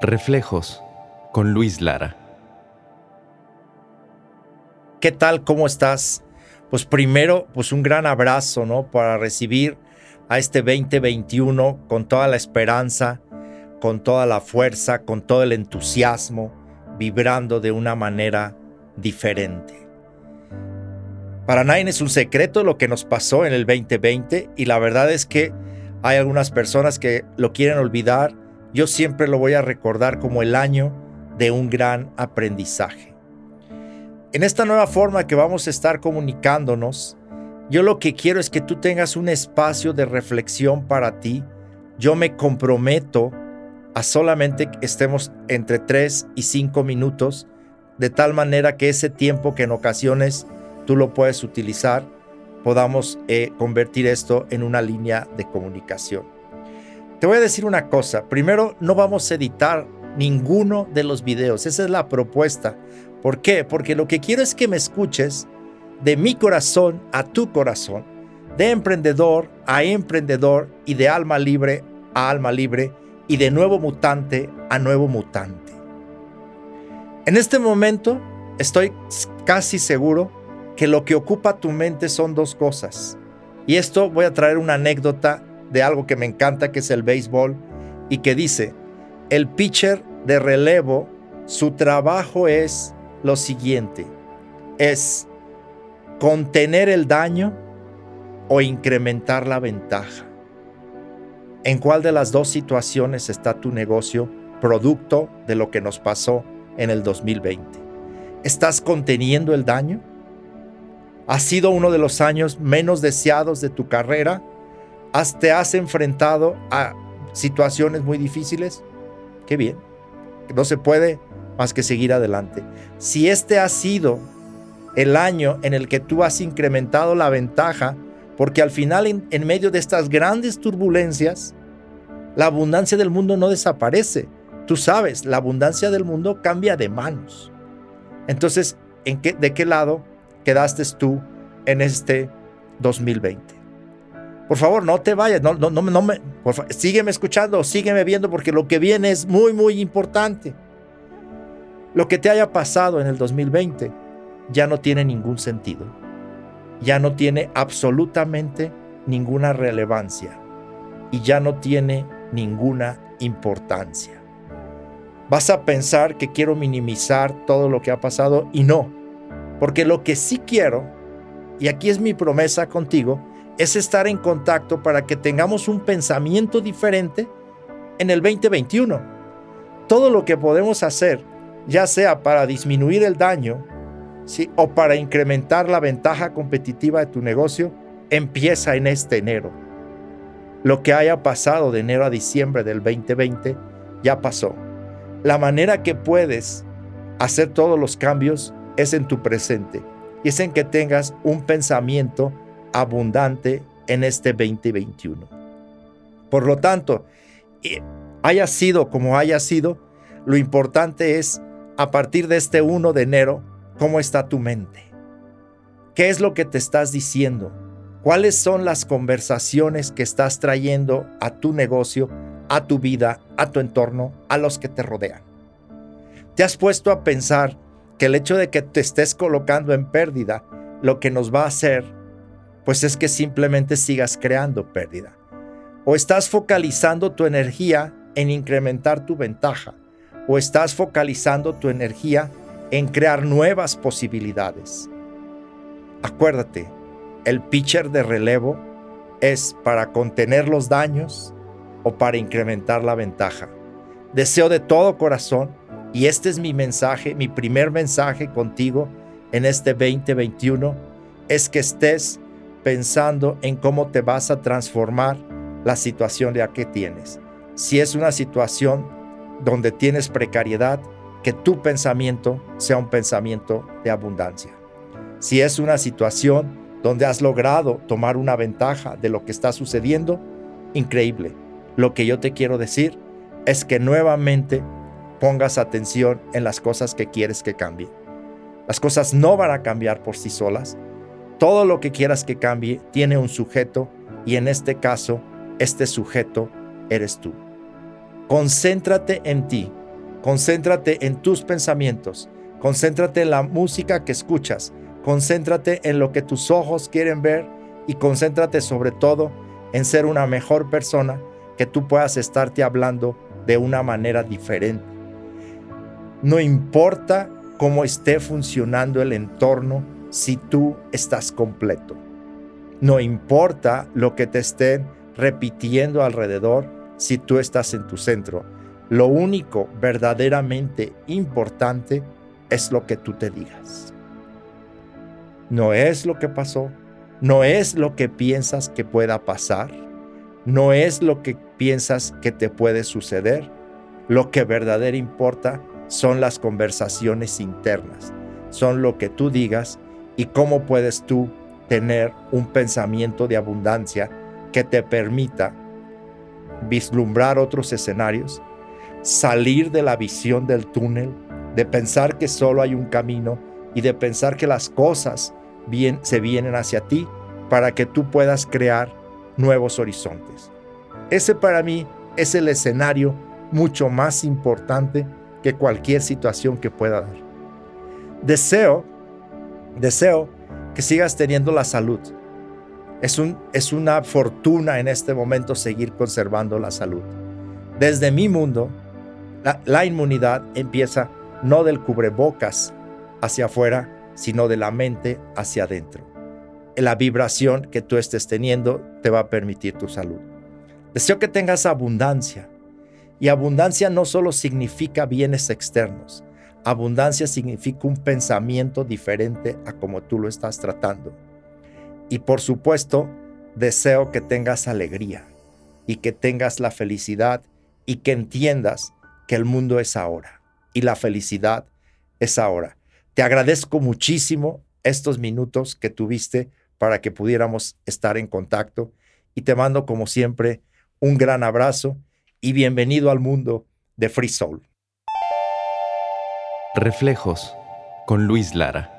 Reflejos con Luis Lara. ¿Qué tal? ¿Cómo estás? Pues primero, pues un gran abrazo, ¿no? Para recibir a este 2021 con toda la esperanza, con toda la fuerza, con todo el entusiasmo, vibrando de una manera diferente. Para nadie es un secreto lo que nos pasó en el 2020 y la verdad es que hay algunas personas que lo quieren olvidar yo siempre lo voy a recordar como el año de un gran aprendizaje. En esta nueva forma que vamos a estar comunicándonos, yo lo que quiero es que tú tengas un espacio de reflexión para ti. Yo me comprometo a solamente que estemos entre 3 y 5 minutos, de tal manera que ese tiempo que en ocasiones tú lo puedes utilizar, podamos eh, convertir esto en una línea de comunicación. Te voy a decir una cosa. Primero, no vamos a editar ninguno de los videos. Esa es la propuesta. ¿Por qué? Porque lo que quiero es que me escuches de mi corazón a tu corazón, de emprendedor a emprendedor y de alma libre a alma libre y de nuevo mutante a nuevo mutante. En este momento estoy casi seguro que lo que ocupa tu mente son dos cosas. Y esto voy a traer una anécdota de algo que me encanta, que es el béisbol, y que dice, el pitcher de relevo, su trabajo es lo siguiente, es contener el daño o incrementar la ventaja. ¿En cuál de las dos situaciones está tu negocio producto de lo que nos pasó en el 2020? ¿Estás conteniendo el daño? ¿Ha sido uno de los años menos deseados de tu carrera? ¿Te has enfrentado a situaciones muy difíciles? Qué bien. No se puede más que seguir adelante. Si este ha sido el año en el que tú has incrementado la ventaja, porque al final en, medio de estas grandes turbulencias, la abundancia del mundo no desaparece. Tú sabes, la abundancia del mundo cambia de manos. Entonces, ¿en qué, ¿de qué lado quedaste tú en este 2020? Por favor, no te vayas, no, no, no, me, sígueme escuchando, sígueme viendo porque lo que viene es muy, muy importante. Lo que te haya pasado en el 2020 ya no tiene ningún sentido, ya no tiene absolutamente ninguna relevancia y ya no tiene ninguna importancia. Vas a pensar que quiero minimizar todo lo que ha pasado y no, porque lo que sí quiero, y aquí es mi promesa contigo, es estar en contacto para que tengamos un pensamiento diferente en el 2021. Todo lo que podemos hacer, ya sea para disminuir el daño o para incrementar la ventaja competitiva de tu negocio, empieza en este enero. Lo que haya pasado de enero a diciembre del 2020 ya pasó. La manera que puedes hacer todos los cambios es en tu presente y es en que tengas un pensamiento abundante en este 2021. Por lo tanto, haya sido como haya sido, lo importante es a partir de este 1 de enero, cómo está tu mente. ¿Qué es lo que te estás diciendo? ¿Cuáles son las conversaciones que estás trayendo a tu negocio, a tu vida, a tu entorno, a los que te rodean? ¿Te has puesto a pensar que el hecho de que te estés colocando en pérdida, lo que nos va a hacer pues es que simplemente sigas creando pérdida. O estás focalizando tu energía en incrementar tu ventaja, o estás focalizando tu energía en crear nuevas posibilidades. Acuérdate, el pitcher de relevo es para contener los daños o para incrementar la ventaja. Deseo de todo corazón, y este es mi mensaje, mi primer mensaje contigo en este 2021, es que estés pensando en cómo te vas a transformar la situación ya que tienes. Si es una situación donde tienes precariedad, que tu pensamiento sea un pensamiento de abundancia. Si es una situación donde has logrado tomar una ventaja de lo que está sucediendo, increíble. Lo que yo te quiero decir es que nuevamente pongas atención en las cosas que quieres que cambien. Las cosas no van a cambiar por sí solas, todo lo que quieras que cambie tiene un sujeto y en este caso, este sujeto eres tú. Concéntrate en ti concéntrate en tus pensamientos, concéntrate en la música que escuchas, concéntrate en lo que tus ojos quieren ver y concéntrate sobre todo en ser una mejor persona que tú puedas estarte hablando de una manera diferente. No importa cómo esté funcionando el entorno si tú estás completo. No importa lo que te estén repitiendo alrededor si tú estás en tu centro. Lo único verdaderamente importante es lo que tú te digas. No es lo que pasó, no es lo que piensas que pueda pasar, no es lo que piensas que te puede suceder. Lo que verdaderamente importa son las conversaciones internas, son lo que tú digas y cómo puedes tú tener un pensamiento de abundancia que te permita vislumbrar otros escenarios, salir de la visión del túnel, de pensar que solo hay un camino y de pensar que las cosas bien, se vienen hacia ti para que tú puedas crear nuevos horizontes. Ese para mí es el escenario mucho más importante que cualquier situación que pueda dar. Deseo, deseo que sigas teniendo la salud. Es, un, es una fortuna en este momento seguir conservando la salud. Desde mi mundo, la, la inmunidad empieza no del cubrebocas hacia afuera, sino de la mente hacia adentro. La vibración que tú estés teniendo te va a permitir tu salud. Deseo que tengas abundancia, y abundancia no solo significa bienes externos, abundancia significa un pensamiento diferente a como tú lo estás tratando. Y por supuesto, deseo que tengas alegría y que tengas la felicidad y que entiendas que el mundo es ahora y la felicidad es ahora. Te agradezco muchísimo estos minutos que tuviste para que pudiéramos estar en contacto y te mando como siempre un gran abrazo y bienvenido al mundo de Free Soul. Reflejos con Luis Lara.